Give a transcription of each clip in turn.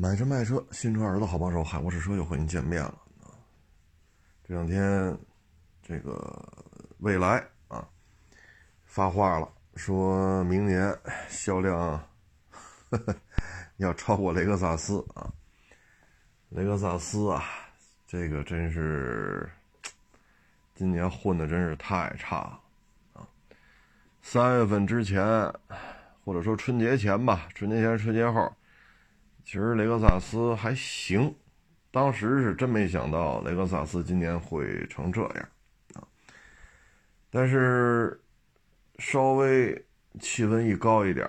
买车卖车，新车儿子好帮手，海沃士车又和您见面了啊！这两天，这个蔚来啊发话了，说明年销量 要超过雷克萨斯啊！雷克萨斯啊，这个真是今年混的真是太差了啊！三月份之前，或者说春节前吧，春节前、春节后。其实雷克萨斯还行，当时是真没想到雷克萨斯今年会成这样啊！但是稍微气温一高一点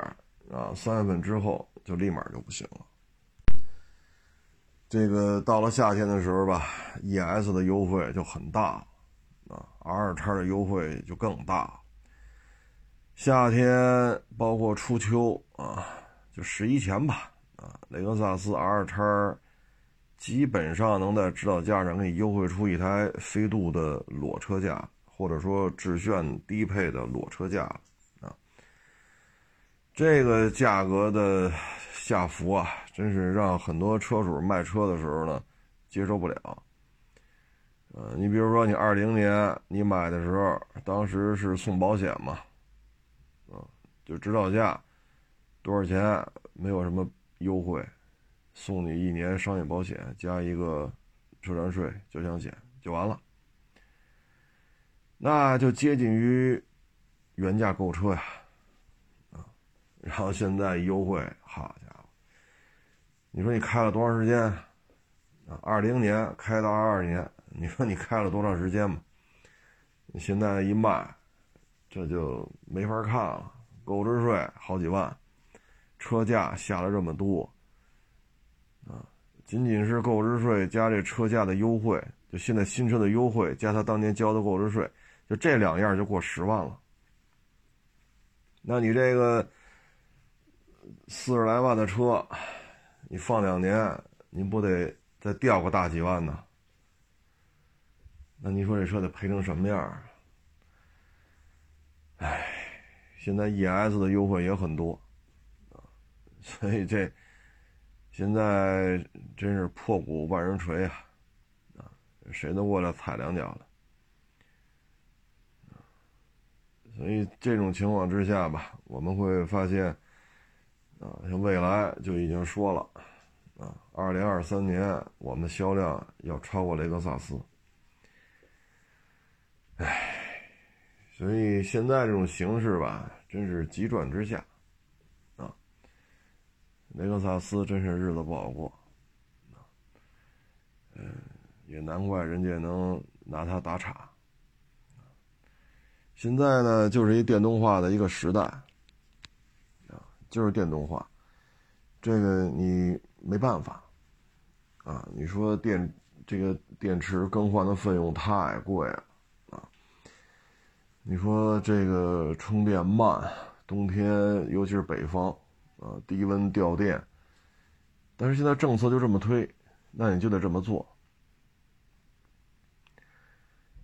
啊，三月份之后就立马就不行了。这个到了夏天的时候吧，ES 的优惠就很大啊，R 叉的优惠就更大。夏天包括初秋啊，就十一前吧。啊，雷克萨斯 R 叉基本上能在指导价上给你优惠出一台飞度的裸车价，或者说致炫低配的裸车价啊。这个价格的下浮啊，真是让很多车主卖车的时候呢接受不了。呃，你比如说你二零年你买的时候，当时是送保险嘛，啊，就指导价多少钱，没有什么。优惠，送你一年商业保险加一个车船税交强险就完了，那就接近于原价购车呀，啊，然后现在优惠，好家伙，你说你开了多长时间？啊，二零年开到二二年，你说你开了多长时间嘛？现在一卖，这就没法看了，购置税好几万。车价下了这么多，啊，仅仅是购置税加这车价的优惠，就现在新车的优惠加他当年交的购置税，就这两样就过十万了。那你这个四十来万的车，你放两年，你不得再掉个大几万呢？那你说这车得赔成什么样？哎，现在 ES 的优惠也很多。所以这现在真是破鼓万人锤啊！啊，谁都过来踩两脚的。所以这种情况之下吧，我们会发现，啊，像未来就已经说了，啊，二零二三年我们销量要超过雷克萨斯。唉，所以现在这种形势吧，真是急转直下。雷克萨斯真是日子不好过，嗯，也难怪人家能拿它打岔。现在呢，就是一电动化的一个时代，啊，就是电动化，这个你没办法，啊，你说电这个电池更换的费用太贵了，啊，你说这个充电慢，冬天尤其是北方。啊，低温掉电，但是现在政策就这么推，那你就得这么做。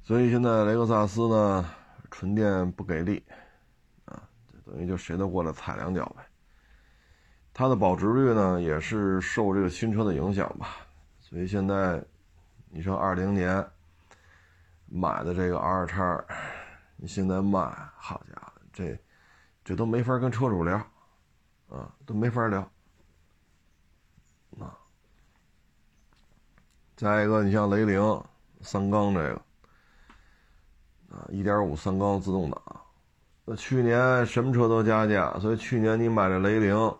所以现在雷克萨斯呢，纯电不给力，啊，等于就谁都过来踩两脚呗。它的保值率呢，也是受这个新车的影响吧。所以现在，你说二零年买的这个 R 叉，你现在卖，好家伙，这这都没法跟车主聊。啊，都没法聊。啊，再一个，你像雷凌三缸这个，啊，一点五三缸自动挡，那去年什么车都加价，所以去年你买的雷凌，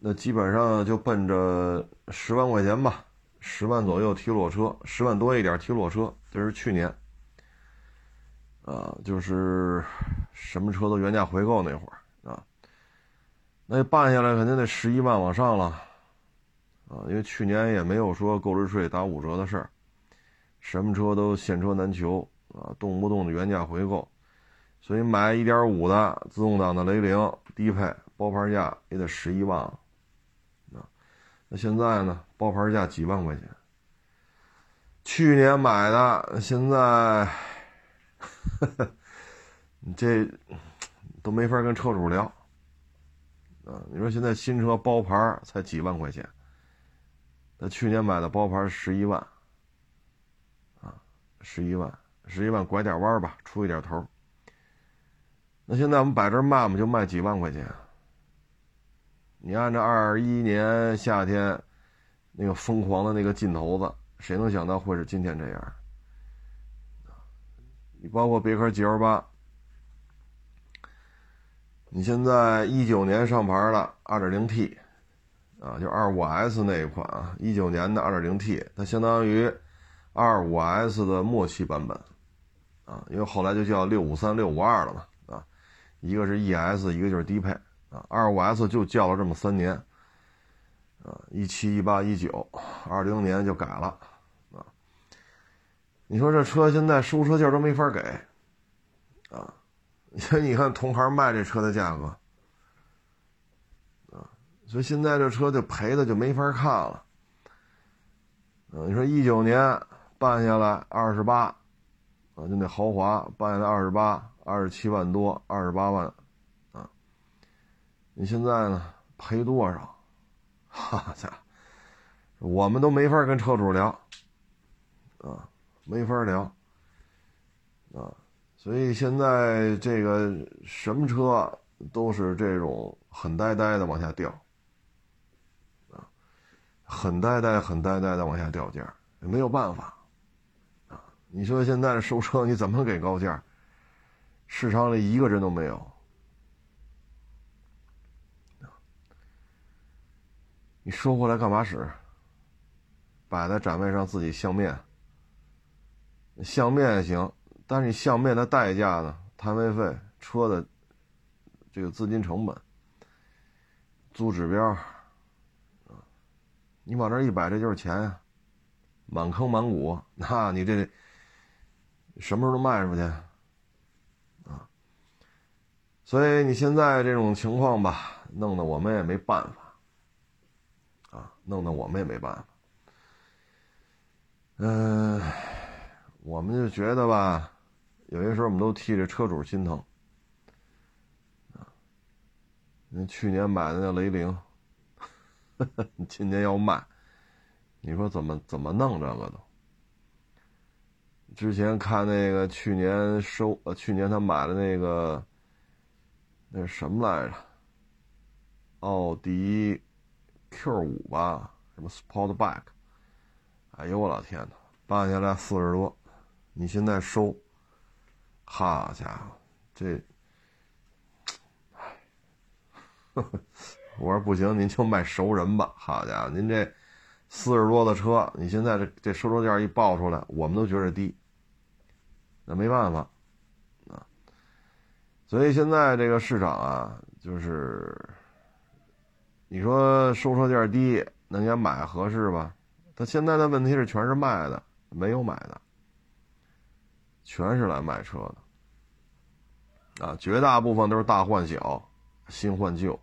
那基本上就奔着十万块钱吧，十万左右提裸车，十万多一点提裸车，这是去年。啊，就是什么车都原价回购那会儿。那办下来肯定得十一万往上了，啊，因为去年也没有说购置税打五折的事儿，什么车都现车难求啊，动不动的原价回购，所以买一点五的自动挡的雷凌低配包牌价也得十一万，啊，那现在呢，包牌价几万块钱，去年买的，现在，你 这都没法跟车主聊。啊，你说现在新车包牌才几万块钱，他去年买的包牌十一万，啊，十一万，十一万拐点弯吧，出一点头。那现在我们摆这卖嘛，就卖几万块钱。你按照二一年夏天那个疯狂的那个劲头子，谁能想到会是今天这样？你包括别克 GL 八，你现在一九年上牌的二点零 T，啊，就二五 S 那一款啊，一九年的二点零 T，它相当于二五 S 的末期版本，啊，因为后来就叫六五三、六五二了嘛，啊，一个是 ES，一个就是低配。啊，二五 S 就叫了这么三年，啊，一七、一八、一九，二零年就改了，啊，你说这车现在收车价都没法给，啊，你看同行卖这车的价格，啊，所以现在这车就赔的就没法看了，啊，你说一九年办下来二十八，啊，就那豪华办下来二十八，二十七万多，二十八万。啊你现在呢？赔多少？哈家，我们都没法跟车主聊，啊，没法聊，啊，所以现在这个什么车都是这种很呆呆的往下掉，啊，很呆呆、很呆呆的往下掉价，没有办法，啊，你说现在收车你怎么给高价？市场里一个人都没有。你收回来干嘛使？摆在展位上自己相面，相面也行，但是你相面的代价呢？摊位费、车的这个资金成本、租指标，你往这一摆，这就是钱呀，满坑满谷，那你这什么时候能卖出去啊？所以你现在这种情况吧，弄得我们也没办法。啊弄得我们也没办法，嗯，我们就觉得吧，有些时候我们都替这车主心疼，啊，那去年买的那雷凌，你今年要卖，你说怎么怎么弄这个都？之前看那个去年收呃，去年他买的那个，那是什么来着？奥迪。Q 五吧，什么 Sportback？哎呦我老天呐，办下来四十多，你现在收，好家伙，这，我说不行，您就卖熟人吧。好家伙，您这四十多的车，你现在这这收车价一报出来，我们都觉得低，那没办法啊。所以现在这个市场啊，就是。你说收车价低，能家买合适吧？他现在的问题是全是卖的，没有买的，全是来卖车的，啊，绝大部分都是大换小，新换旧，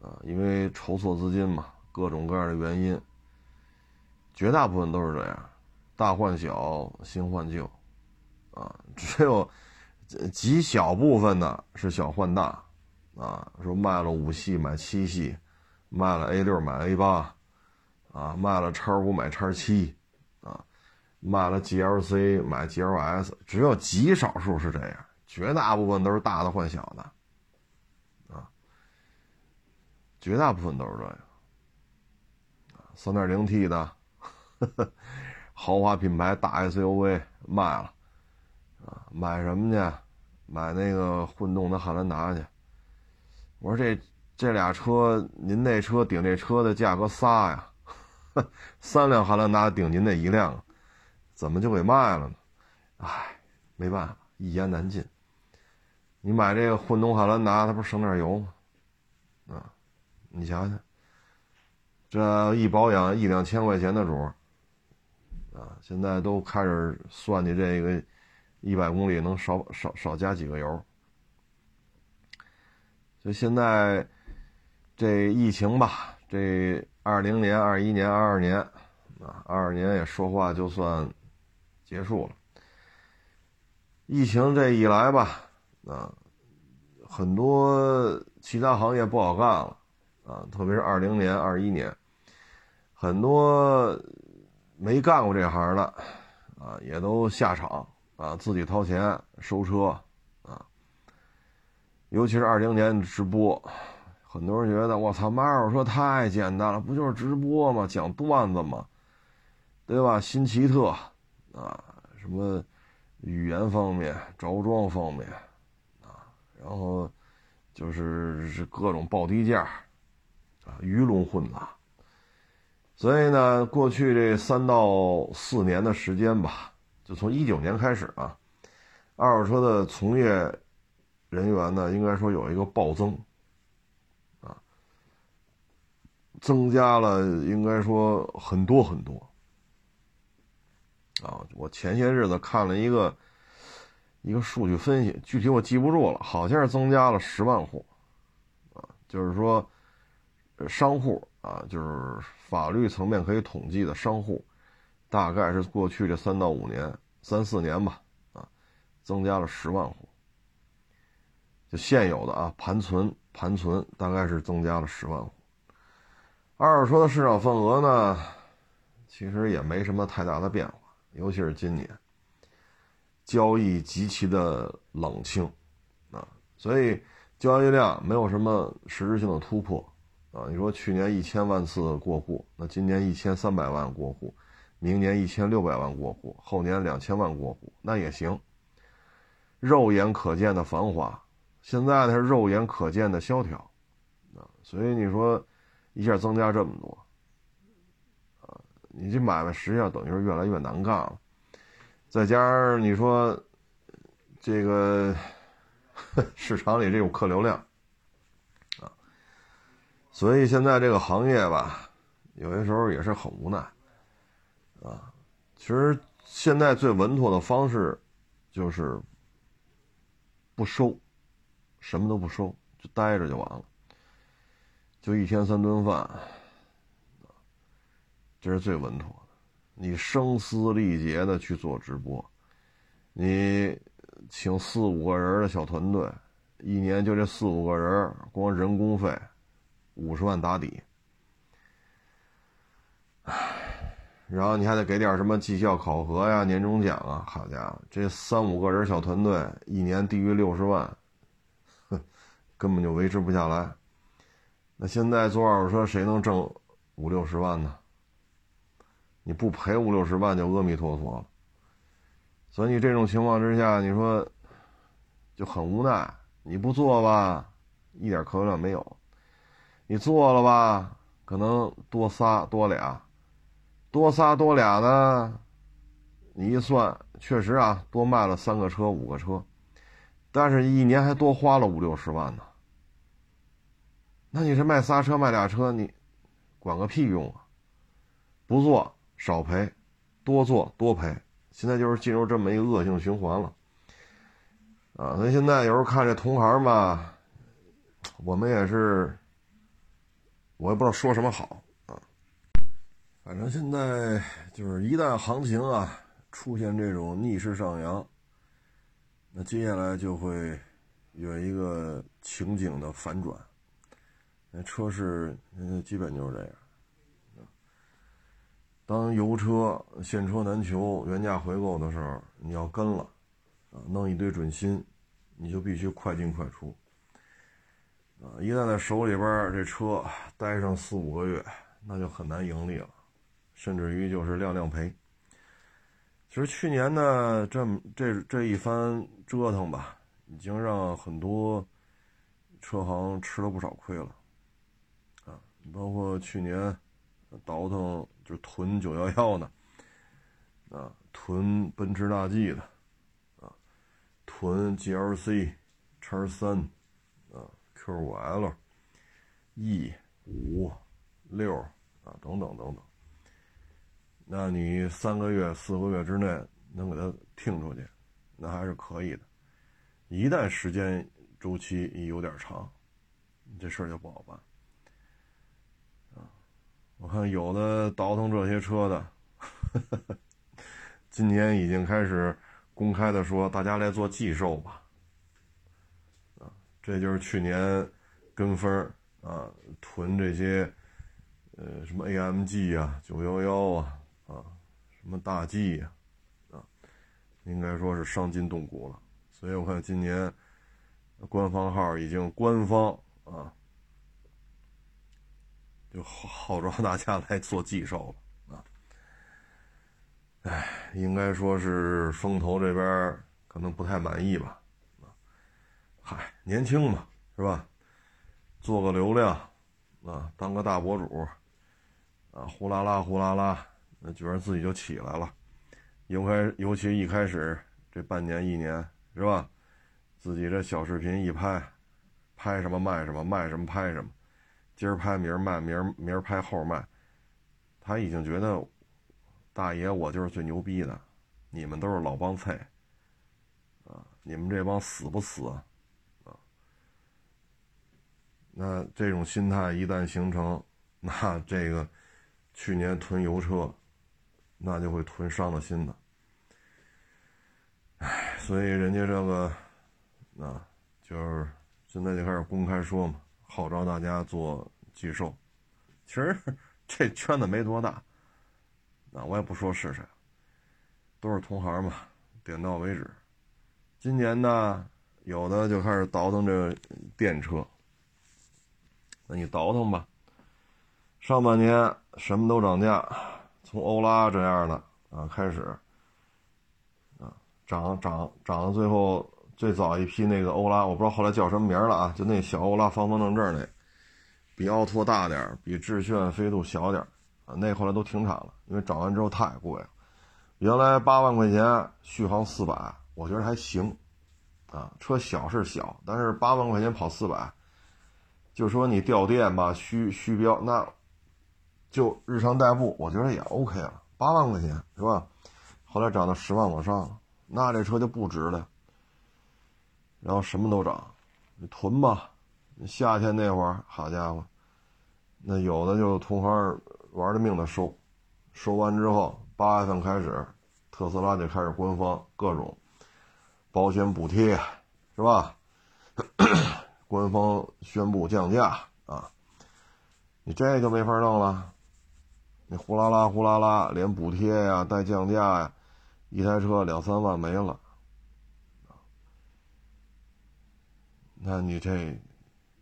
啊，因为筹措资金嘛，各种各样的原因，绝大部分都是这样，大换小，新换旧，啊，只有极小部分的是小换大。啊，说卖了五系买七系，卖了 A 六买 A 八，啊，卖了叉五买叉七，啊，卖了 GLC 买 GLS，只有极少数是这样，绝大部分都是大的换小的，啊，绝大部分都是这样，三点零 T 的豪华品牌大 SUV 卖了，啊，买什么去？买那个混动的汉兰达去。我说这这俩车，您那车顶这车的价格仨呀，三辆汉兰达顶您那一辆，怎么就给卖了呢？唉，没办法，一言难尽。你买这个混动汉兰达，它不是省点油吗？啊，你想想，这一保养一两千块钱的主啊，现在都开始算计这个一百公里能少少少加几个油。就现在，这疫情吧，这二零年、二一年、二二年，啊，二二年也说话就算结束了。疫情这一来吧，啊，很多其他行业不好干了，啊，特别是二零年、二一年，很多没干过这行的啊，也都下场啊，自己掏钱收车啊。尤其是二零年直播，很多人觉得我操，卖二手车太简单了，不就是直播吗？讲段子吗？对吧？新奇特啊，什么语言方面、着装方面，然后就是是各种报低价啊，鱼龙混杂。所以呢，过去这三到四年的时间吧，就从一九年开始啊，二手车的从业人员呢，应该说有一个暴增，啊，增加了，应该说很多很多。啊，我前些日子看了一个一个数据分析，具体我记不住了，好像是增加了十万户，啊，就是说商户。啊，就是法律层面可以统计的商户，大概是过去这三到五年、三四年吧，啊，增加了十万户。就现有的啊，盘存盘存大概是增加了十万户。二手车的市场份额呢，其实也没什么太大的变化，尤其是今年，交易极其的冷清，啊，所以交易量没有什么实质性的突破。啊，你说去年一千万次过户，那今年一千三百万过户，明年一千六百万过户，后年两千万过户，那也行。肉眼可见的繁华，现在它是肉眼可见的萧条，啊，所以你说一下增加这么多，啊，你这买卖实际上等于是越来越难干了。再加上你说这个 市场里这种客流量。啊所以现在这个行业吧，有些时候也是很无奈，啊，其实现在最稳妥的方式，就是不收，什么都不收，就待着就完了，就一天三顿饭，这是最稳妥。你声嘶力竭的去做直播，你请四五个人的小团队，一年就这四五个人，光人工费。五十万打底，唉然后你还得给点什么绩效考核呀、年终奖啊。好家伙，这三五个人小团队，一年低于六十万，哼，根本就维持不下来。那现在做二手车，谁能挣五六十万呢？你不赔五六十万就阿弥陀佛了。所以你这种情况之下，你说就很无奈。你不做吧，一点可能没有。你做了吧，可能多仨多俩，多仨多俩呢，你一算，确实啊，多卖了三个车五个车，但是一年还多花了五六十万呢。那你是卖仨车卖俩车，你管个屁用啊！不做少赔，多做多赔，现在就是进入这么一个恶性循环了。啊，所以现在有时候看这同行吧，我们也是。我也不知道说什么好啊，反正现在就是一旦行情啊出现这种逆势上扬，那接下来就会有一个情景的反转。那车市基本就是这样。当油车现车难求、原价回购的时候，你要跟了啊，弄一堆准新，你就必须快进快出。啊，一旦在手里边这车待上四五个月，那就很难盈利了，甚至于就是亮亮赔。其实去年呢，这么这这一番折腾吧，已经让很多车行吃了不少亏了。啊，包括去年倒腾就囤九幺幺的，啊，囤奔驰大 G 的，啊，囤 GLC 叉三。啊 Q 五 L、E 五六啊，等等等等。那你三个月、四个月之内能给它听出去，那还是可以的。一旦时间周期有点长，这事儿就不好办。我看有的倒腾这些车的，今年已经开始公开的说，大家来做寄售吧。啊这就是去年跟风啊，囤这些呃，什么 AMG 啊，九幺幺啊，啊，什么大 G 呀，啊，应该说是伤筋动骨了。所以我看今年官方号已经官方啊，就号号召大家来做寄售了啊。哎，应该说是风投这边可能不太满意吧。啊嗨，年轻嘛，是吧？做个流量啊，当个大博主。啊，呼啦啦，呼啦啦，那觉得自己就起来了。尤开，尤其一开始这半年一年，是吧？自己这小视频一拍，拍什么卖什么，卖什么拍什么，今儿拍明儿卖，明儿明儿拍后卖。他已经觉得，大爷我就是最牛逼的，你们都是老帮菜。啊，你们这帮死不死？啊，那这种心态一旦形成，那这个。去年囤油车，那就会囤伤了心的。唉，所以人家这个，啊，就是现在就开始公开说嘛，号召大家做寄售。其实 这圈子没多大，那我也不说是谁，都是同行嘛，点到为止。今年呢，有的就开始倒腾这电车，那你倒腾吧。上半年什么都涨价，从欧拉这样的啊开始，啊涨涨涨到最后最早一批那个欧拉，我不知道后来叫什么名了啊，就那小欧拉方方正正那，比奥拓大点比致炫飞度小点啊，那后来都停产了，因为涨完之后太贵了。原来八万块钱续航四百，我觉得还行，啊车小是小，但是八万块钱跑四百，就说你掉电吧，虚虚标那。就日常代步，我觉得也 OK 了，八万块钱是吧？后来涨到十万往上了，那这车就不值了。然后什么都涨，你囤吧。夏天那会儿，好家伙，那有的就同行玩了命的收，收完之后，八月份开始，特斯拉就开始官方各种保险补贴，是吧？官方宣布降价啊，你这就没法弄了。你呼啦啦呼啦啦，连补贴呀带降价呀，一台车两三万没了，那你这，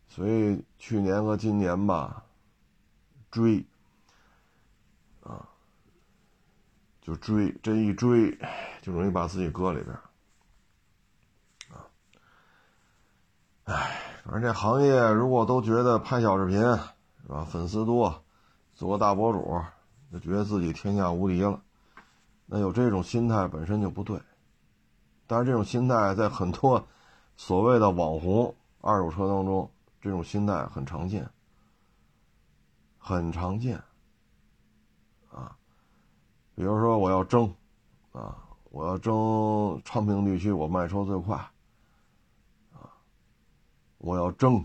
所以去年和今年吧，追，啊，就追，这一追，就容易把自己搁里边，啊，哎，反正这行业如果都觉得拍小视频是吧，粉丝多，做个大博主。就觉得自己天下无敌了，那有这种心态本身就不对。但是这种心态在很多所谓的网红二手车当中，这种心态很常见，很常见。啊，比如说我要争，啊，我要争昌平地区我卖车最快，啊，我要争，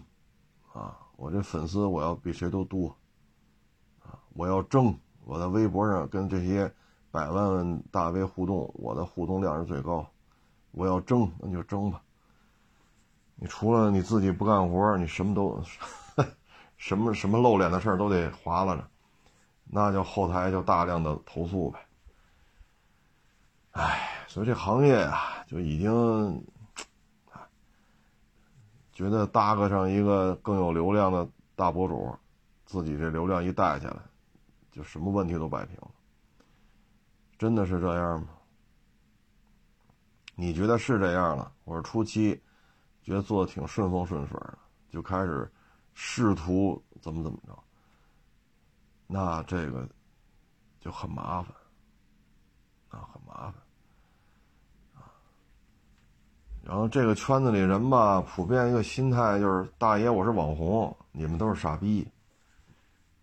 啊，我这粉丝我要比谁都多，啊，我要争。我在微博上跟这些百万大 V 互动，我的互动量是最高。我要争，那就争吧。你除了你自己不干活，你什么都，什么什么露脸的事儿都得划拉着，那就后台就大量的投诉呗。唉，所以这行业啊，就已经，觉得搭个上一个更有流量的大博主，自己这流量一带下来。就什么问题都摆平了，真的是这样吗？你觉得是这样了？我是初期觉得做的挺顺风顺水的，就开始试图怎么怎么着，那这个就很麻烦啊，很麻烦啊。然后这个圈子里人吧，普遍一个心态就是：大爷，我是网红，你们都是傻逼。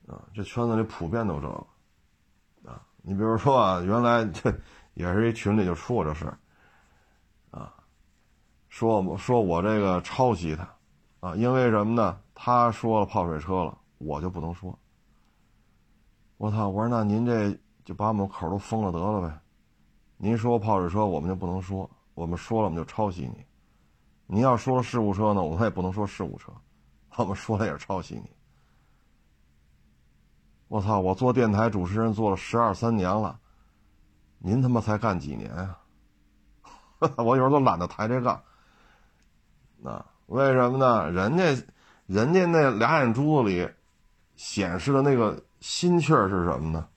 啊，这圈子里普遍都这个，啊，你比如说啊，原来这 也是一群里就出过这事儿，说说我这个抄袭他，啊，因为什么呢？他说了泡水车了，我就不能说。我操！我说那您这就把我们口都封了得了呗？您说泡水车，我们就不能说，我们说了我们就抄袭你。您要说事故车呢，我们也不能说事故车，我们说了也是抄袭你。我操！我做电台主持人做了十二三年了，您他妈才干几年啊？我有时候都懒得抬这杠。那为什么呢？人家，人家那俩眼珠子里显示的那个心气儿是什么呢？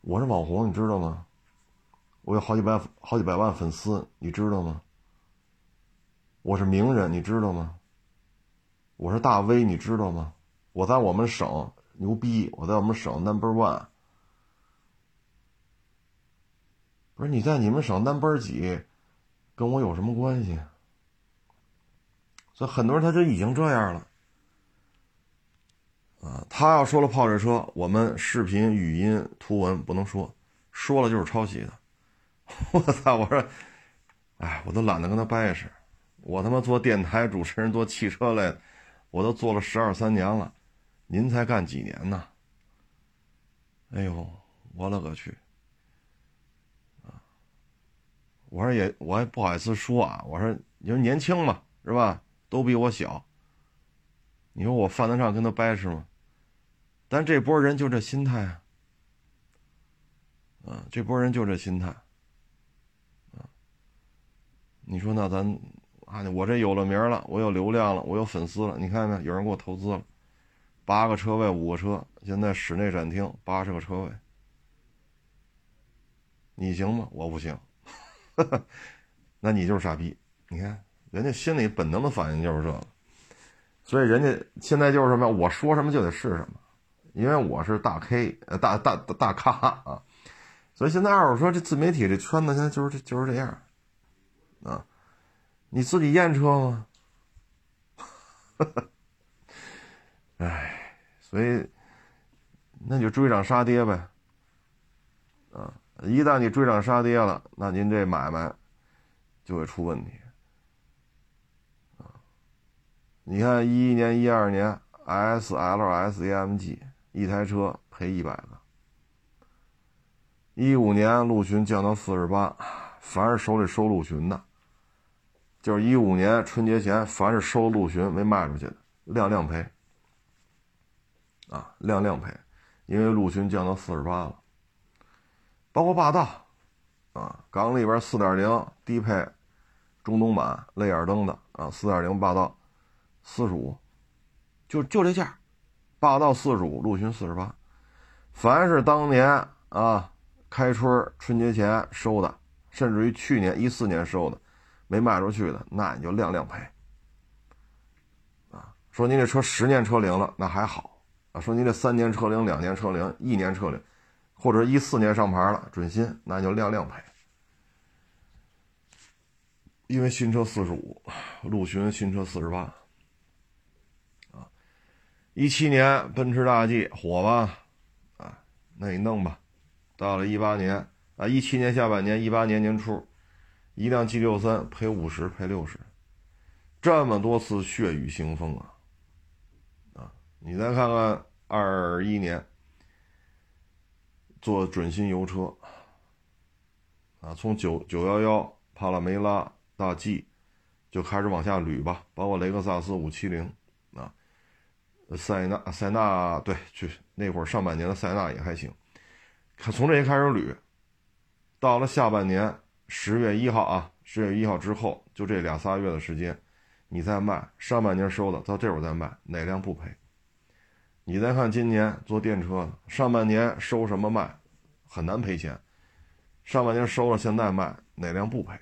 我是网红，你知道吗？我有好几百、好几百万粉丝，你知道吗？我是名人，你知道吗？我是大 V，你知道吗？我在我们省。牛逼！我在我们省 number one，不是你在你们省 number 几，跟我有什么关系？所以很多人他就已经这样了，啊，他要说了泡水车，我们视频、语音、图文不能说，说了就是抄袭的。我操！我说，哎，我都懒得跟他掰扯。我他妈做电台主持人，做汽车类，我都做了十二三年了。您才干几年呢？哎呦，我勒个去！啊，我说也，我也不好意思说啊。我说你说年轻嘛，是吧？都比我小。你说我犯得上跟他掰扯吗？但这波人就这心态啊，啊，这波人就这心态。啊，你说那咱啊，我这有了名了，我有流量了，我有粉丝了，你看见没？有人给我投资了。八个车位，五个车，现在室内展厅八十个车位，你行吗？我不行，那你就是傻逼。你看，人家心里本能的反应就是这个，所以人家现在就是什么，我说什么就得是什么，因为我是大 K，呃，大大大咖啊，所以现在二手车这自媒体这圈子现在就是这就是这样，啊，你自己验车吗？唉，所以那就追涨杀跌呗，啊，一旦你追涨杀跌了，那您这买卖就会出问题，啊，你看一一年、一二年，S L S A M G 一台车赔一百个，一五年陆巡降到四十八，凡是手里收陆巡的，就是一五年春节前凡是收陆巡没卖出去的，亮亮赔。啊，亮亮赔，因为陆巡降到四十八了，包括霸道，啊，港里边四点零低配中东版泪眼灯的啊，四点零霸道四十五，就就这价，霸道四十五，陆巡四十八，凡是当年啊开春春节前收的，甚至于去年一四年收的没卖出去的，那你就亮亮赔，啊，说您这车十年车龄了，那还好。啊，说您这三年车龄、两年车龄、一年车龄，或者一四年上牌了准新，那就亮亮赔。因为新车四十五，陆巡新车四十八。一七年奔驰大 G 火吧？啊，那你弄吧。到了一八年啊，一七年下半年，一八年年初，一辆 G 六三赔五十，赔六十，这么多次血雨腥风啊！啊你再看看二一年做准新油车啊，从九九幺幺帕拉梅拉大 G 就开始往下捋吧，包括雷克萨斯五七零，塞纳塞纳对，去那会儿上半年的塞纳也还行，看从这些开始捋，到了下半年十月一号啊，十月一号之后就这俩仨月的时间，你再卖上半年收的，到这会儿再卖哪辆不赔？你再看今年做电车，上半年收什么卖，很难赔钱。上半年收了，现在卖哪辆不赔？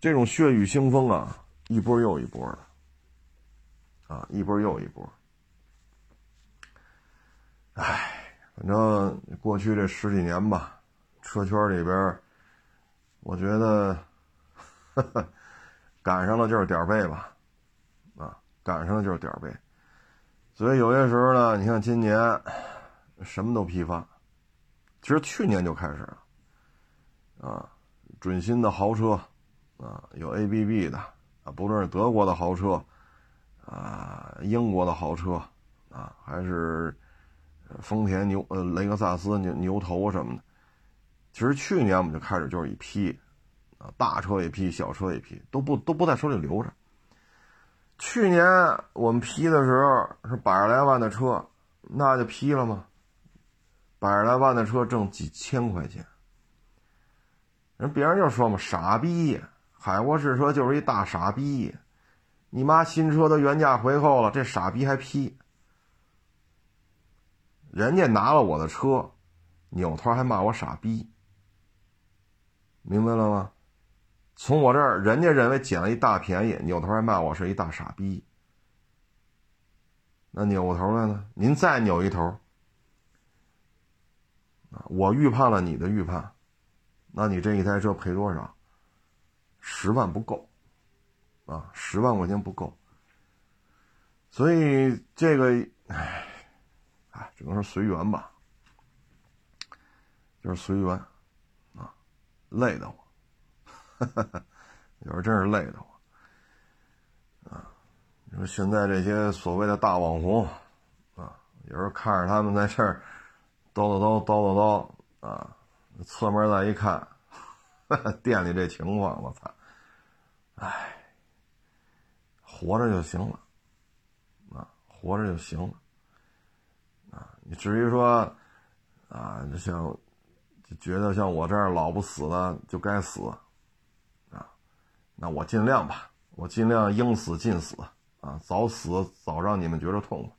这种血雨腥风啊，一波又一波的，啊，一波又一波。唉，反正过去这十几年吧，车圈里边，我觉得 赶上了就是点背吧，啊，赶上了就是点背。所以有些时候呢，你看今年什么都批发，其实去年就开始了，啊，准新的豪车，啊，有 ABB 的，啊，不论是德国的豪车，啊，英国的豪车，啊，还是丰田牛呃雷克萨斯牛牛头什么的，其实去年我们就开始就是一批，啊，大车一批，小车一批，都不都不在手里留着。去年我们批的时候是百十来万的车，那就批了吗？百十来万的车挣几千块钱。人别人就说嘛，傻逼，海沃士车就是一大傻逼。你妈新车都原价回扣了，这傻逼还批。人家拿了我的车，扭头还骂我傻逼，明白了吗？从我这儿，人家认为捡了一大便宜，扭头还骂我是一大傻逼。那扭过头来呢？您再扭一头，我预判了你的预判，那你这一台车赔多少？十万不够，啊，十万块钱不够。所以这个，唉，只能说随缘吧，就是随缘，啊，累得我，有时候真是累得我，啊。你说现在这些所谓的大网红，啊，有时候看着他们在这儿叨叨叨叨叨叨啊，侧面再一看，店里这情况，我操，唉，活着就行了，啊，活着就行了，至于说，啊，就像觉得像我这样老不死的就该死，啊，那我尽量吧，我尽量应死尽死。啊，早死早让你们觉着痛快，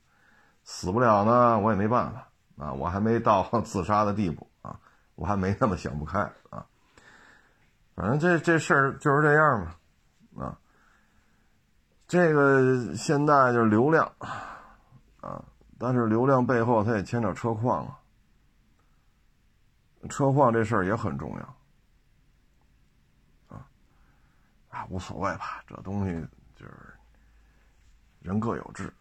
死不了呢，我也没办法啊，我还没到 自杀的地步啊，我还没那么想不开啊。反正这这事儿就是这样嘛，啊，这个现在就是流量啊，但是流量背后它也牵扯车况啊，车况这事儿也很重要啊，啊，无所谓吧，这东西就是。人各有志，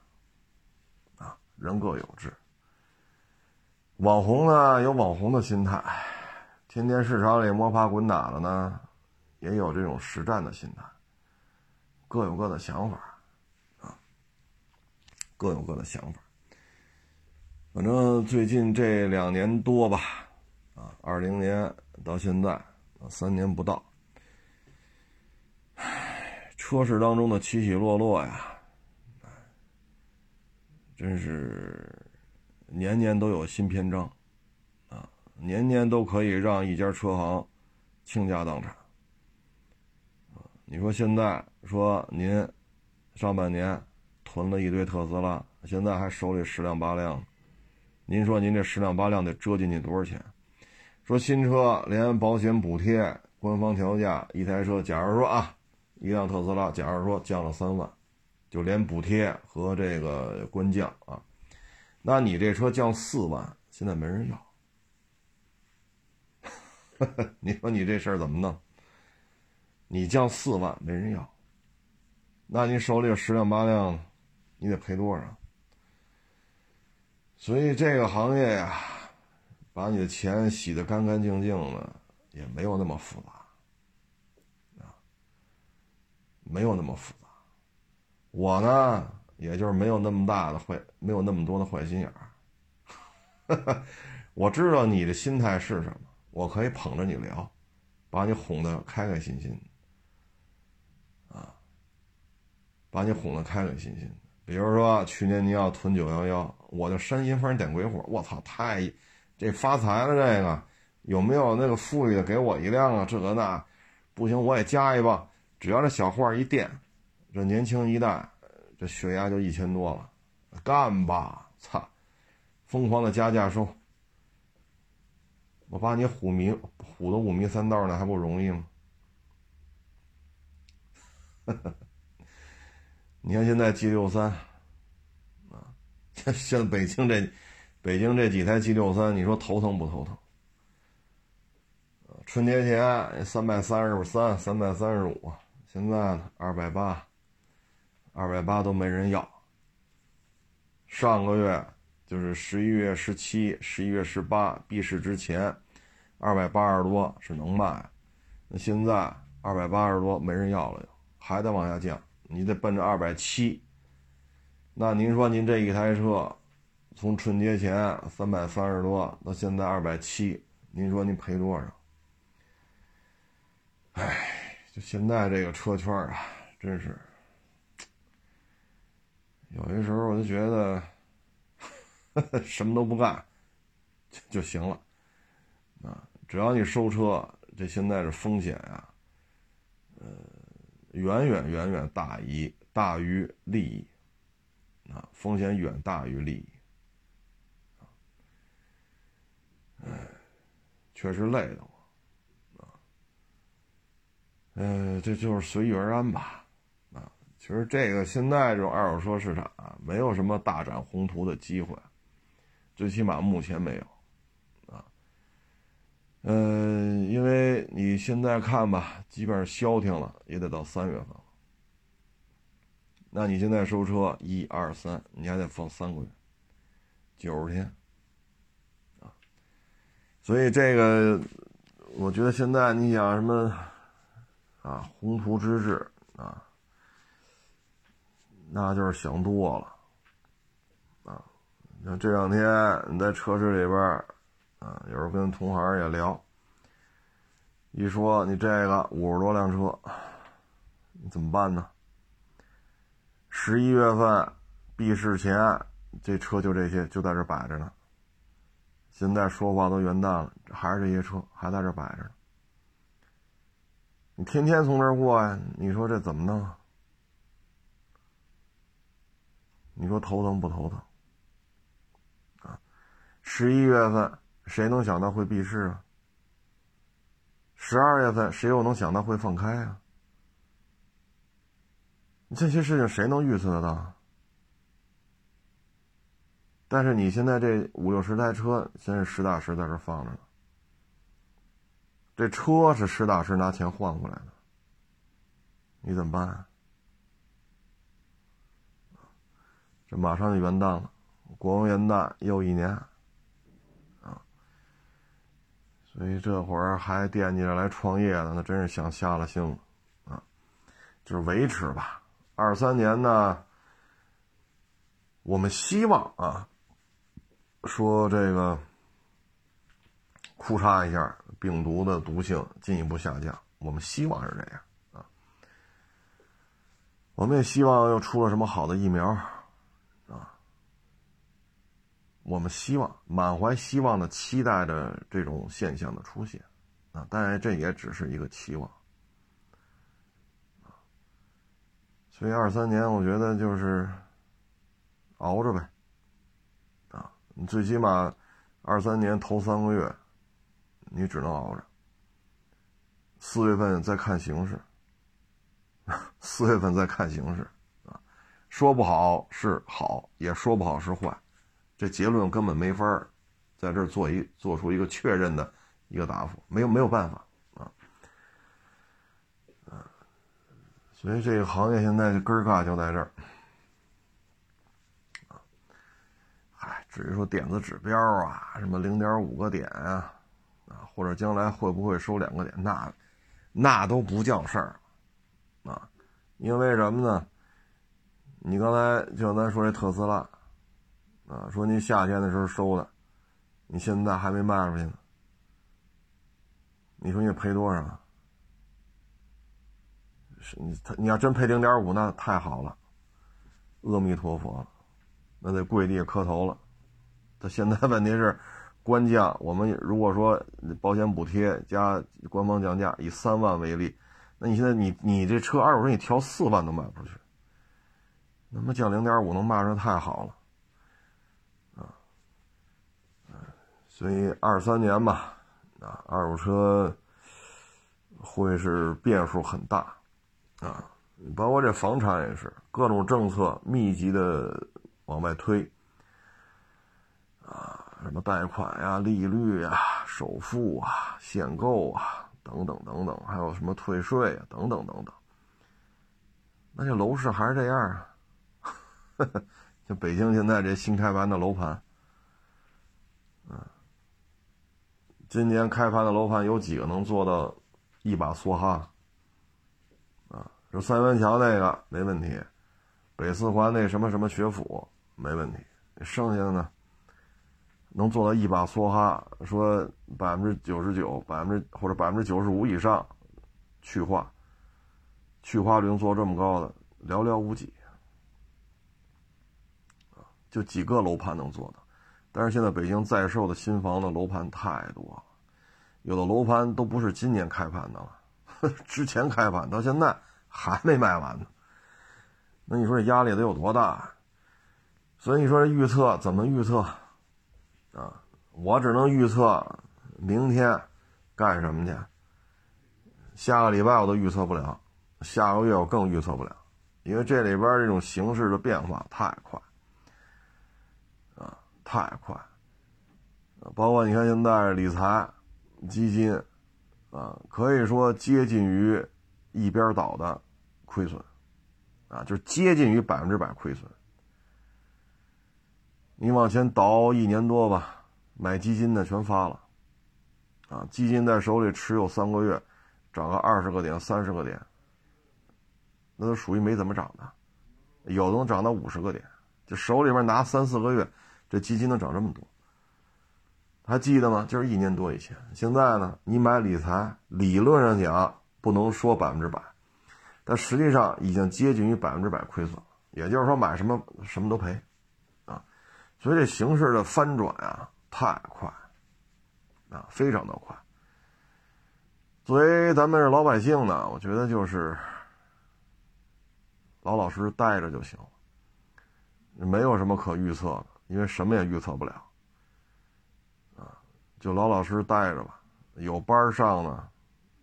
啊，人各有志。网红呢有网红的心态，天天市场里摸爬滚打的呢，也有这种实战的心态。各有各的想法，啊，各有各的想法。反正最近这两年多吧，啊，二零年到现在三年不到，唉，车市当中的起起落落呀。真是年年都有新篇章，啊，年年都可以让一家车行倾家荡产。啊，你说现在说您上半年囤了一堆特斯拉，现在还手里十辆八辆，您说您这十辆八辆得折进去多少钱？说新车连保险补贴、官方调价，一台车，假如说啊，一辆特斯拉，假如说降了三万。就连补贴和这个官降啊，那你这车降四万，现在没人要。你说你这事儿怎么弄？你降四万没人要，那你手里有十辆八辆，你得赔多少？所以这个行业呀，把你的钱洗得干干净净的，也没有那么复杂啊，没有那么复杂。我呢，也就是没有那么大的坏，没有那么多的坏心眼儿。我知道你的心态是什么，我可以捧着你聊，把你哄得开开心心。啊，把你哄得开开心心。比如说去年你要囤九幺幺，我就煽心风点鬼火，我操，太这发财了！这个有没有那个富裕的给我一辆啊？这个那不行，我也加一把，只要这小话一垫。这年轻一代，这血压就一千多了，干吧！操，疯狂的加价收，我把你唬迷唬的五迷三道呢，还不容易吗？你看现在 G 六三，像北京这北京这几台 G 六三，你说头疼不头疼？春节前三百三十三、三百三十五，现在呢二百八。二百八都没人要。上个月就是十一月十七、十一月十八闭市之前，二百八十多是能卖。那现在二百八十多没人要了，还得往下降，你得奔着二百七。那您说您这一台车，从春节前三百三十多到现在二百七，您说您赔多少？唉，就现在这个车圈啊，真是。有些时候我就觉得，什么都不干，就就行了，啊，只要你收车，这现在是风险呀，呃，远远远远大于大于利益，啊，风险远大于利益，哎，确实累的慌，啊，呃，这就是随遇而安吧，啊，其实这个现在这种二手车市场啊，没有什么大展宏图的机会，最起码目前没有。啊嗯，因为你现在看吧，基本上消停了，也得到三月份。那你现在收车一二三，你还得放三个月，九十天啊。所以这个，我觉得现在你想什么啊，宏图之志啊，那就是想多了啊。像这两天你在车市里边。啊，有时候跟同行也聊，一说你这个五十多辆车，你怎么办呢？十一月份闭市前，这车就这些，就在这摆着呢。现在说话都元旦了，还是这些车还在这摆着呢。你天天从这儿过呀，你说这怎么弄？你说头疼不头疼？啊，十一月份。谁能想到会闭市啊？十二月份谁又能想到会放开啊？这些事情谁能预测得到？但是你现在这五六十台车，现在实打实在这放着呢。这车是实打实拿钱换过来的，你怎么办？这马上就元旦了，国王元旦又一年。所以这会儿还惦记着来创业的，那真是想瞎了心了，啊，就是维持吧。二三年呢，我们希望啊，说这个，库嚓一下，病毒的毒性进一步下降，我们希望是这样啊。我们也希望又出了什么好的疫苗啊。我们希望满怀希望的期待着这种现象的出现，啊，当然这也只是一个期望，所以二三年我觉得就是熬着呗，啊，你最起码二三年头三个月，你只能熬着，四月份再看形势，四月份再看形势，啊，说不好是好，也说不好是坏。这结论根本没法在这做一做出一个确认的一个答复，没有没有办法所以这个行业现在根儿嘎就在这儿啊，嗨，至于说点子指标啊，什么零点五个点啊，啊，或者将来会不会收两个点，那那都不叫事儿啊，因为什么呢？你刚才就像咱说这特斯拉。啊，说您夏天的时候收的，你现在还没卖出去呢。你说你赔多少？你他你要真赔零点五，那太好了，阿弥陀佛，那得跪地磕头了。他现在问题是，官降，我们如果说保险补贴加官方降价，以三万为例，那你现在你你这车二手车你调四万都卖不出去，那么降零点五能卖出去太好了。啊所以二三年吧，啊，二手车会是变数很大，啊，包括这房产也是各种政策密集的往外推，啊，什么贷款呀、利率啊、首付啊、限购啊等等等等，还有什么退税啊等等等等，那这楼市还是这样啊，就北京现在这新开盘的楼盘。今年开盘的楼盘有几个能做到一把梭哈？就三元桥那个没问题，北四环那什么什么学府没问题，剩下的呢，能做到一把梭哈？说百分之九十九、百分之或者百分之九十五以上去化，去化率能做这么高的寥寥无几，就几个楼盘能做到，但是现在北京在售的新房的楼盘太多了，有的楼盘都不是今年开盘的了，之前开盘到现在还没卖完呢。那你说这压力得有多大？所以你说这预测怎么预测啊？我只能预测明天干什么去。下个礼拜我都预测不了，下个月我更预测不了，因为这里边这种形势的变化太快啊，太快包括你看现在理财、基金啊，可以说接近于一边倒的亏损啊，就是接近于百分之百亏损。你往前倒一年多吧，买基金的全发了啊，基金在手里持有三个月。涨个二十个点、三十个点，那都属于没怎么涨的。有的能涨到五十个点，就手里边拿三四个月，这基金能涨这么多。还记得吗？就是一年多以前。现在呢，你买理财，理论上讲不能说百分之百，但实际上已经接近于百分之百亏损了。也就是说，买什么什么都赔，啊，所以这形势的翻转啊，太快，啊，非常的快。作为咱们是老百姓呢，我觉得就是老老实实待着就行，没有什么可预测的，因为什么也预测不了。啊，就老老实实待着吧。有班上呢，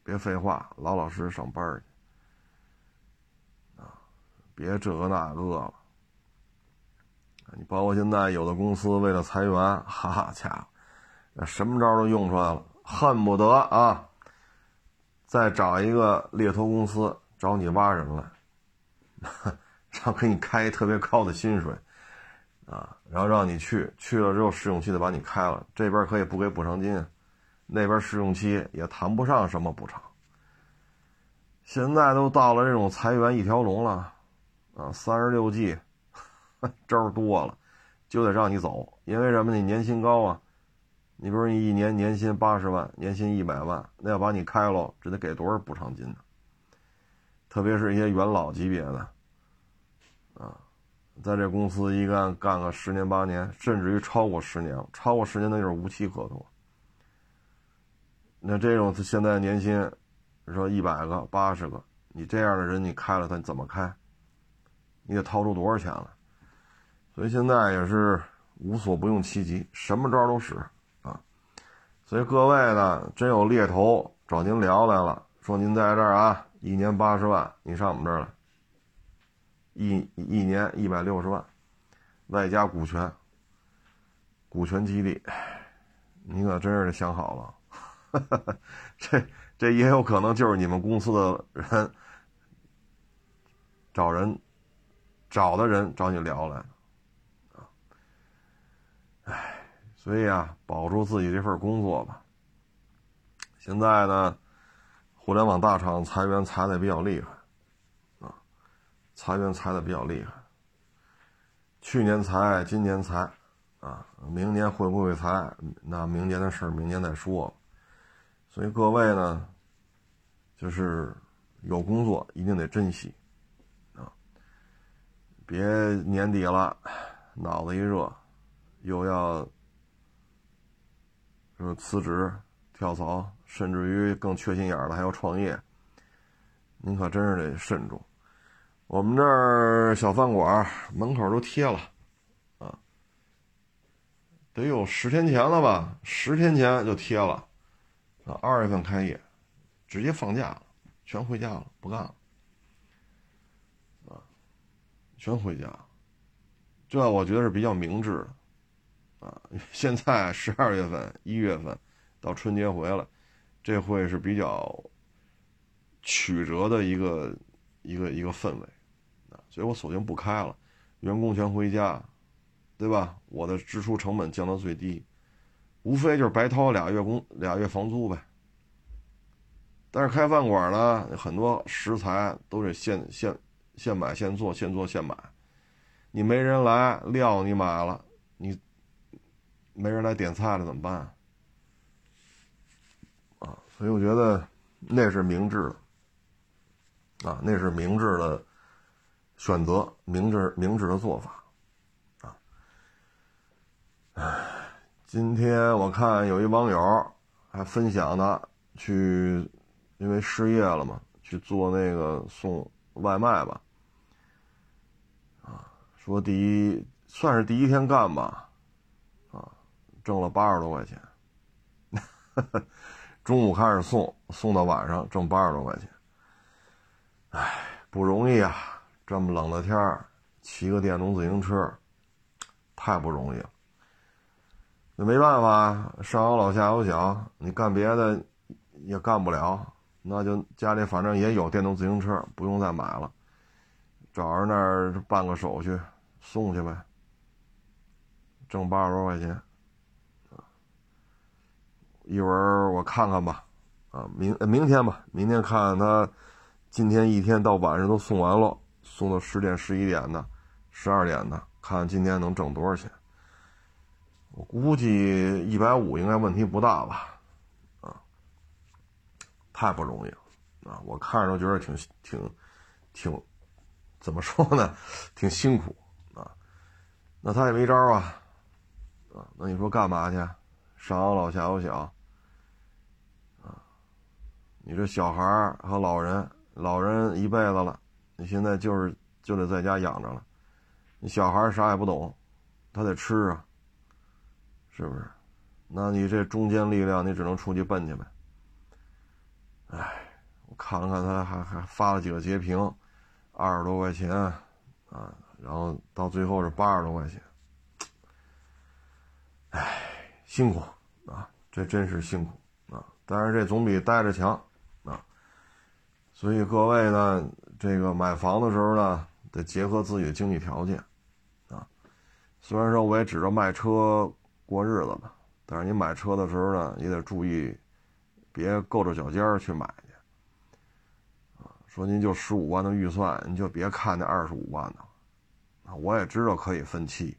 别废话，老老实实上班去。啊，别这个那个了。你包括现在有的公司为了裁员，哈家伙，什么招都用出来了，恨不得啊。再找一个猎头公司找你挖人来，然后给你开特别高的薪水，啊，然后让你去，去了之后试用期得把你开了，这边可以不给补偿金，那边试用期也谈不上什么补偿。现在都到了这种裁员一条龙了，啊，三十六计，招多了，就得让你走，因为什么？你年薪高啊。你比如你一年年薪八十万，年薪一百万，那要把你开了，这得给多少补偿金呢？特别是一些元老级别的，啊，在这公司一干干个十年八年，甚至于超过十年，超过十年那就是无期合同。那这种现在年薪，说一百个、八十个，你这样的人你开了他怎么开？你得掏出多少钱来？所以现在也是无所不用其极，什么招都使啊。所以各位呢，真有猎头找您聊来了，说您在这儿啊，一年八十万，你上我们这儿来，一一年一百六十万，外加股权，股权激励，你可真是想好了，这这也有可能就是你们公司的人找人找的人找你聊来的，啊，唉。所以啊，保住自己这份工作吧。现在呢，互联网大厂裁员裁的比较厉害，啊，裁员裁的比较厉害。去年裁，今年裁，啊，明年会不会裁？那明年的事儿明年再说。所以各位呢，就是有工作一定得珍惜，啊，别年底了，脑子一热，又要。辞职、跳槽，甚至于更缺心眼儿的还要创业，您可真是得慎重。我们这儿小饭馆门口都贴了，得有十天前了吧？十天前就贴了，二月份开业，直接放假了，全回家了，不干了，啊，全回家。这我觉得是比较明智的。啊，现在十二月份、一月份到春节回来，这会是比较曲折的一个一个一个氛围啊，所以我索性不开了，员工全回家，对吧？我的支出成本降到最低，无非就是白掏俩月工俩月房租呗。但是开饭馆呢，很多食材都是现现现买现做，现做现买，你没人来，料你买了，你。没人来点菜了怎么办？啊，所以我觉得那是明智的，啊，那是明智的选择，明智明智的做法，啊，唉。今天我看有一网友还分享呢，去因为失业了嘛，去做那个送外卖吧。啊，说第一算是第一天干吧，啊，挣了八十多块钱。中午开始送，送到晚上挣八十多块钱。哎，不容易啊！这么冷的天儿，骑个电动自行车，太不容易了。那没办法，上有老下有小，你干别的也干不了，那就家里反正也有电动自行车，不用再买了，找人那儿办个手续，送去呗，挣八十多块钱。一会儿我看看吧，啊，明明天吧，明天看看他今天一天到晚上都送完了，送到十点、十一点的、十二点的，看看今天能挣多少钱。我估计一百五应该问题不大吧，啊，太不容易了，啊，我看着都觉得挺挺挺，怎么说呢，挺辛苦啊。那他也没招啊，啊，那你说干嘛去？上有老下有小。啊你这小孩和老人，老人一辈子了，你现在就是就得在家养着了。你小孩啥也不懂，他得吃啊，是不是？那你这中间力量，你只能出去奔去呗。哎，我看了看他，还还发了几个截屏，二十多块钱啊，然后到最后是八十多块钱。哎，辛苦啊，这真是辛苦啊！但是这总比待着强啊。所以各位呢，这个买房的时候呢，得结合自己的经济条件，啊，虽然说我也指着卖车过日子嘛，但是你买车的时候呢，也得注意，别够着脚尖儿去买去，啊，说您就十五万的预算，您就别看那二十五万的，啊，我也知道可以分期，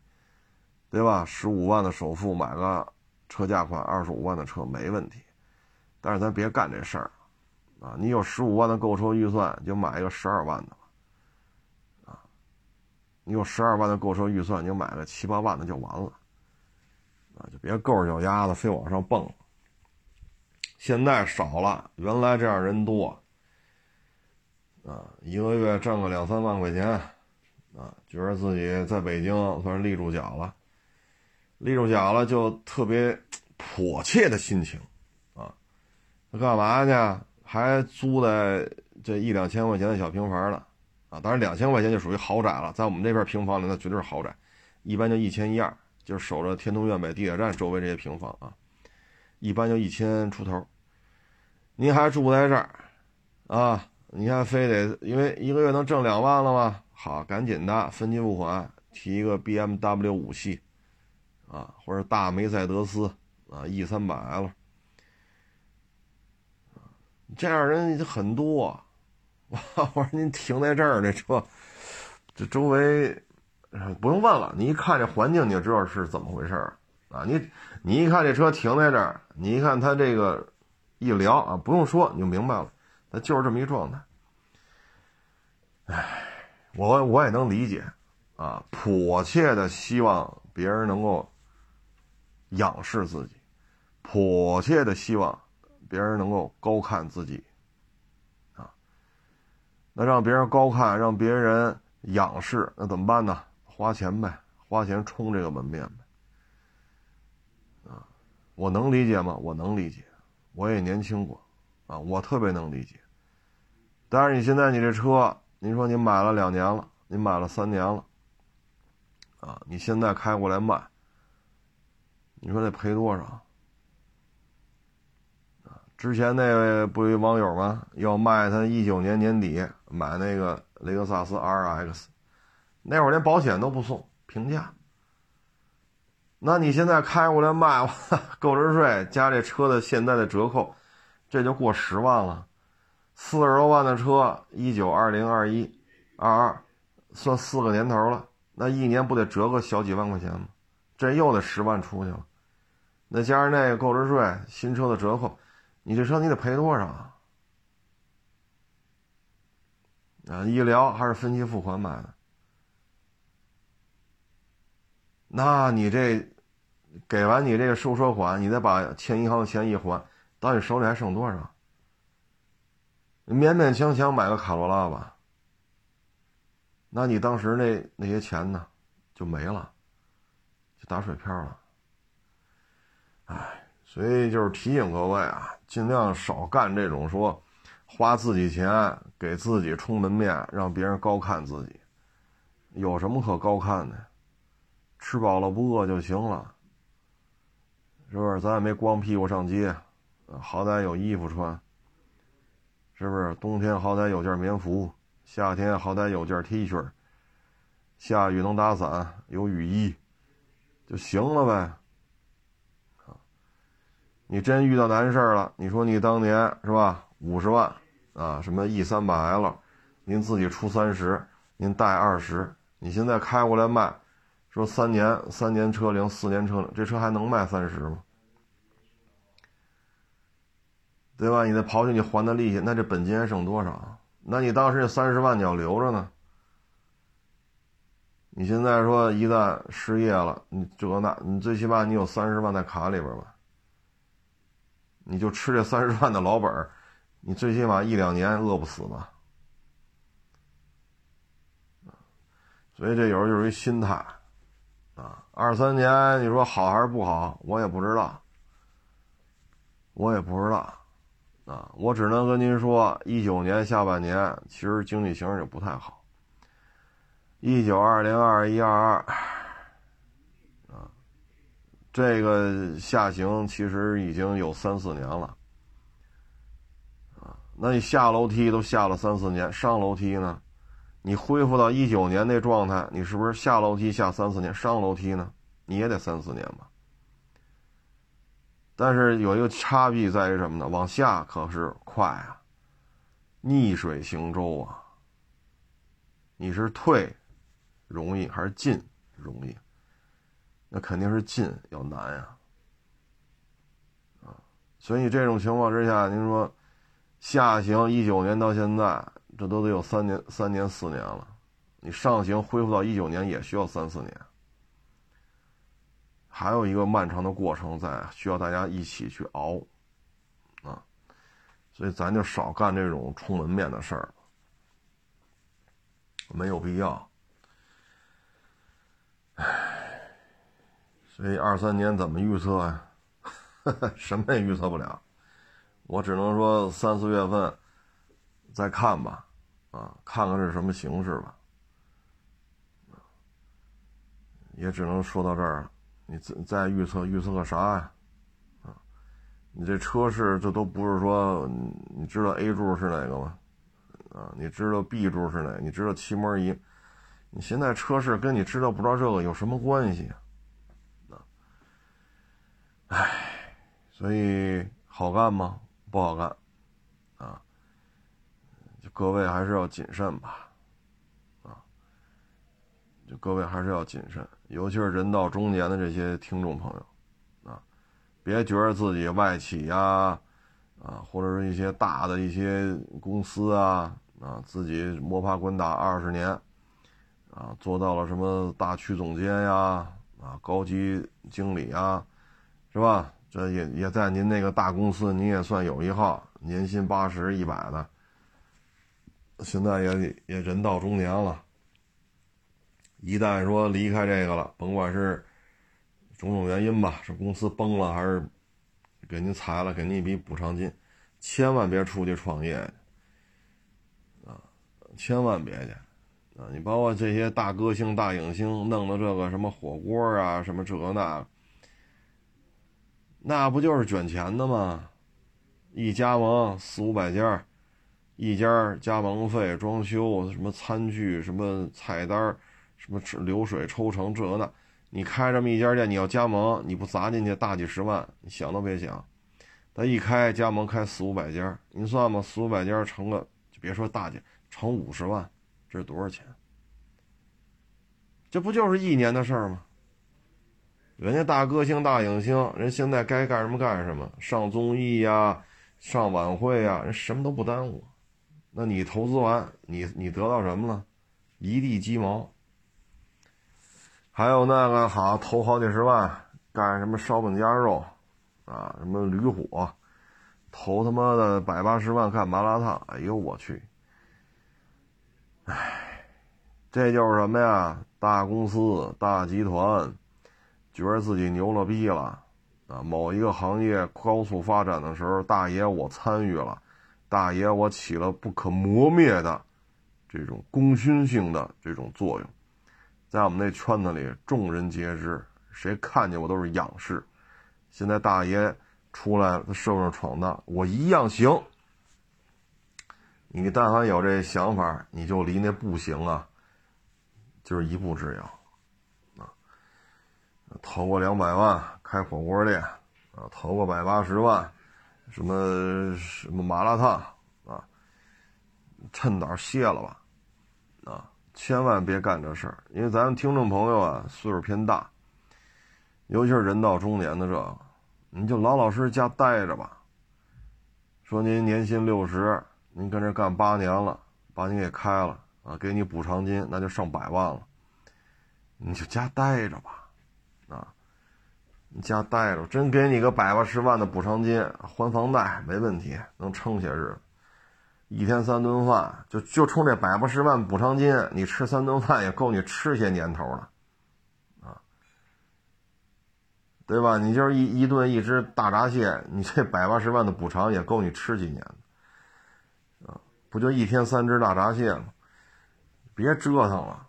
对吧？十五万的首付买个车价款二十五万的车没问题，但是咱别干这事儿。啊，你有十五万的购车预算，就买一个十二万的。啊，你有十二万的购车预算，你就买个七八万的就完了。啊，就别够着脚丫子非往上蹦。现在少了，原来这样人多。啊，一个月挣个两三万块钱，啊，觉得自己在北京算是立住脚了，立住脚了就特别迫切的心情。啊，那干嘛去？还租在这一两千块钱的小平房了，啊，当然两千块钱就属于豪宅了，在我们这边平房里那绝对是豪宅，一般就一千一二，就守着天通苑北地铁站周围这些平房啊，一般就一千出头。您还住在这儿，啊，你还非得因为一个月能挣两万了吗？好，赶紧的分期付款提一个 BMW 五系，啊，或者大梅赛德斯啊 E 三百 L。这样人很多，我说您停在这儿，这车，这周围不用问了，你一看这环境你就知道是怎么回事啊！你你一看这车停在这儿，你一看他这个一聊啊，不用说你就明白了，他就是这么一状态。唉，我我也能理解啊，迫切的希望别人能够仰视自己，迫切的希望。别人能够高看自己，啊，那让别人高看，让别人仰视，那怎么办呢？花钱呗，花钱充这个门面呗，啊，我能理解吗？我能理解，我也年轻过，啊，我特别能理解。但是你现在你这车，您说你买了两年了，你买了三年了，啊，你现在开过来卖，你说得赔多少？之前那位不一网友吗？要卖他一九年年底买那个雷克萨斯 RX，那会儿连保险都不送，平价。那你现在开过来卖，购置税加这车的现在的折扣，这就过十万了。四十多万的车，一九、二零、二一、二二，算四个年头了，那一年不得折个小几万块钱吗？这又得十万出去了。那加上那个购置税，新车的折扣。你这车你得赔多少啊？啊，一聊还是分期付款买的，那你这给完你这个收车款，你再把欠银行的钱一还，到你手里还剩多少？勉勉强强买个卡罗拉吧，那你当时那那些钱呢，就没了，就打水漂了。哎，所以就是提醒各位啊，尽量少干这种说花自己钱给自己充门面，让别人高看自己。有什么可高看的？吃饱了不饿就行了，是不是？咱也没光屁股上街，好歹有衣服穿，是不是？冬天好歹有件棉服，夏天好歹有件 T 恤，下雨能打伞，有雨衣就行了呗。你真遇到难事儿了，你说你当年是吧？五十万啊，什么 E 三百 L，您自己出三十，您贷二十。你现在开过来卖，说三年三年车龄四年车龄，这车还能卖三十吗？对吧？你再刨去你还的利息，那这本金还剩多少？那你当时这三十万你要留着呢？你现在说一旦失业了，你这那，你最起码你有三十万在卡里边吧？你就吃这三十万的老本你最起码一两年饿不死吧？所以这有时候就是一心态，啊，二三年你说好还是不好，我也不知道，我也不知道，啊，我只能跟您说，一九年下半年其实经济形势就不太好，一九二零二一二二，啊，这个下行其实已经有三四年了，啊，那你下楼梯都下了三四年，上楼梯呢？你恢复到一九年那状态，你是不是下楼梯下三四年，上楼梯呢？你也得三四年吧。但是有一个差别在于什么呢？往下可是快啊，逆水行舟啊。你是退容易还是进容易？那肯定是进要难呀。啊，所以这种情况之下，您说下行一九年到现在。这都得有三年、三年、四年了，你上行恢复到一九年也需要三四年，还有一个漫长的过程在，需要大家一起去熬，啊，所以咱就少干这种充门面的事儿，没有必要。唉，所以二三年怎么预测呀？什么也预测不了，我只能说三四月份再看吧。啊，看看是什么形式吧，也只能说到这儿了。你再再预测预测个啥呀？啊，你这车市这都不是说你知道 A 柱是哪个吗？啊，你知道 B 柱是哪？你知道漆膜仪？你现在车市跟你知道不知道这个有什么关系啊？啊，唉，所以好干吗？不好干。啊各位还是要谨慎吧，啊，就各位还是要谨慎，尤其是人到中年的这些听众朋友，啊，别觉得自己外企呀，啊，或者是一些大的一些公司啊，啊，自己摸爬滚打二十年，啊，做到了什么大区总监呀，啊，高级经理啊，是吧？这也也在您那个大公司，您也算有一号，年薪八十一百的。现在也也人到中年了，一旦说离开这个了，甭管是种种原因吧，是公司崩了，还是给您裁了，给您一笔补偿金，千万别出去创业啊！千万别去啊！你包括这些大歌星、大影星弄的这个什么火锅啊，什么这个那，那不就是卷钱的吗？一加盟四五百家。一家加盟费、装修、什么餐具、什么菜单、什么流水抽成这那，你开这么一家店，你要加盟，你不砸进去大几十万，你想都别想。他一开加盟开四五百家，你算吧，四五百家成个，就别说大几，成五十万，这是多少钱？这不就是一年的事儿吗？人家大歌星、大影星，人现在该干什么干什么，上综艺呀，上晚会呀，人什么都不耽误。那你投资完，你你得到什么了？一地鸡毛。还有那个好投好几十万，干什么烧饼夹肉，啊，什么驴火，投他妈的百八十万干麻辣烫，哎呦我去！哎，这就是什么呀？大公司、大集团，觉得自己牛了逼了，啊，某一个行业高速发展的时候，大爷我参与了，大爷我起了不可磨灭的这种功勋性的这种作用，在我们那圈子里，众人皆知，谁看见我都是仰视。现在大爷出来在社会上闯荡，我一样行。你但凡有这想法，你就离那不行啊，就是一步之遥，啊，投个两百万开火锅店，啊，投个百八十万，什么什么麻辣烫，啊，趁早歇了吧，啊，千万别干这事儿，因为咱们听众朋友啊岁数偏大，尤其是人到中年的这个，你就老老实实家待着吧。说您年薪六十。您跟这干八年了，把你给开了啊，给你补偿金，那就上百万了。你就家待着吧，啊，你家待着，真给你个百八十万的补偿金，还房贷没问题，能撑些日子。一天三顿饭，就就冲这百八十万补偿金，你吃三顿饭也够你吃些年头了，啊，对吧？你就是一一顿一只大闸蟹，你这百八十万的补偿也够你吃几年的，啊。不就一天三只大闸蟹吗？别折腾了，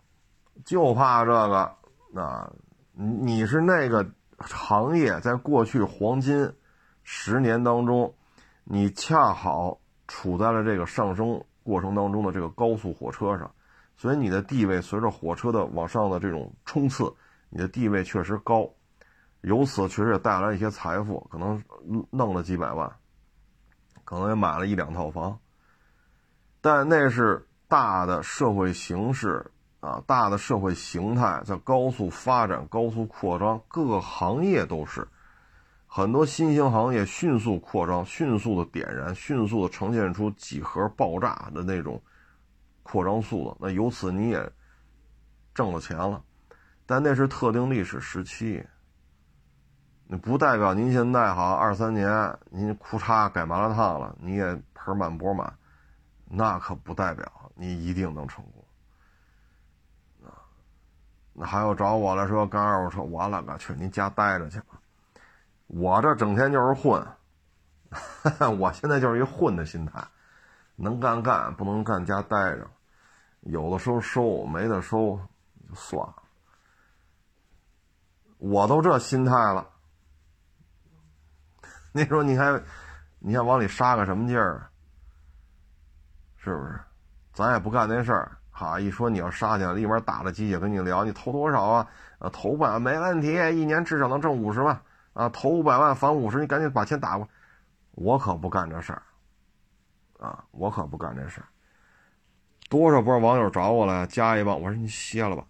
就怕这个。啊，你是那个行业在过去黄金十年当中，你恰好处在了这个上升过程当中的这个高速火车上，所以你的地位随着火车的往上的这种冲刺，你的地位确实高，由此确实也带来一些财富，可能弄了几百万，可能也买了一两套房。但那是大的社会形势啊，大的社会形态在高速发展、高速扩张，各个行业都是很多新兴行业迅速扩张、迅速的点燃、迅速的呈现出几何爆炸的那种扩张速度。那由此你也挣了钱了，但那是特定历史时期，那不代表您现在好二三年您裤衩改麻辣烫了，你也盆满钵满。那可不代表你一定能成功，还有找我来说干二我说，我勒个去，您家待着去吧，我这整天就是混，我现在就是一混的心态，能干干，不能干家待着，有的时候收，没得收就算了，我都这心态了，你说你还，你还往里杀个什么劲儿？是不是？咱也不干那事儿。啊，一说你要杀去，立马打了鸡血跟你聊，你投多少啊？啊，投五百万没问题，一年至少能挣五十万。啊，投五百万返五十，你赶紧把钱打过。我可不干这事儿。啊，我可不干这事儿。多少波网友找我来加一帮，我说你歇了吧，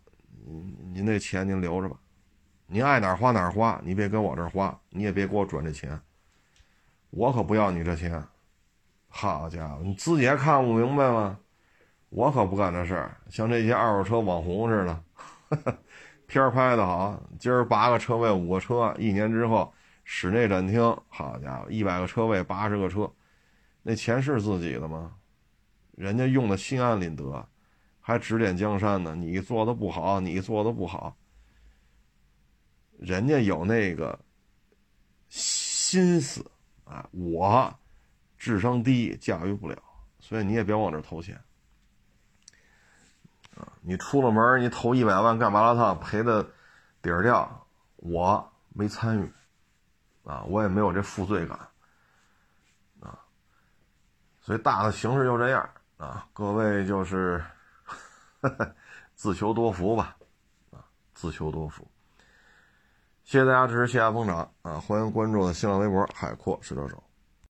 您您那钱您留着吧，您爱哪花哪花，你别跟我这儿花，你也别给我转这钱，我可不要你这钱。好家伙，你自己还看不明白吗？我可不干这事儿。像这些二手车网红似的，片儿拍的好，今儿八个车位五个车，一年之后室内展厅，好家伙，一百个车位八十个车，那钱是自己的吗？人家用的心安理得，还指点江山呢。你做的不好，你做的不好，人家有那个心思啊，我。智商低，驾驭不了，所以你也别往这投钱啊！你出了门，你投一百万干麻辣烫，赔的底儿掉，我没参与啊，我也没有这负罪感啊，所以大的形势就这样啊，各位就是自求多福吧啊，自求多福。谢谢大家支持，谢谢捧场啊！欢迎关注我的新浪微博“海阔试车手”。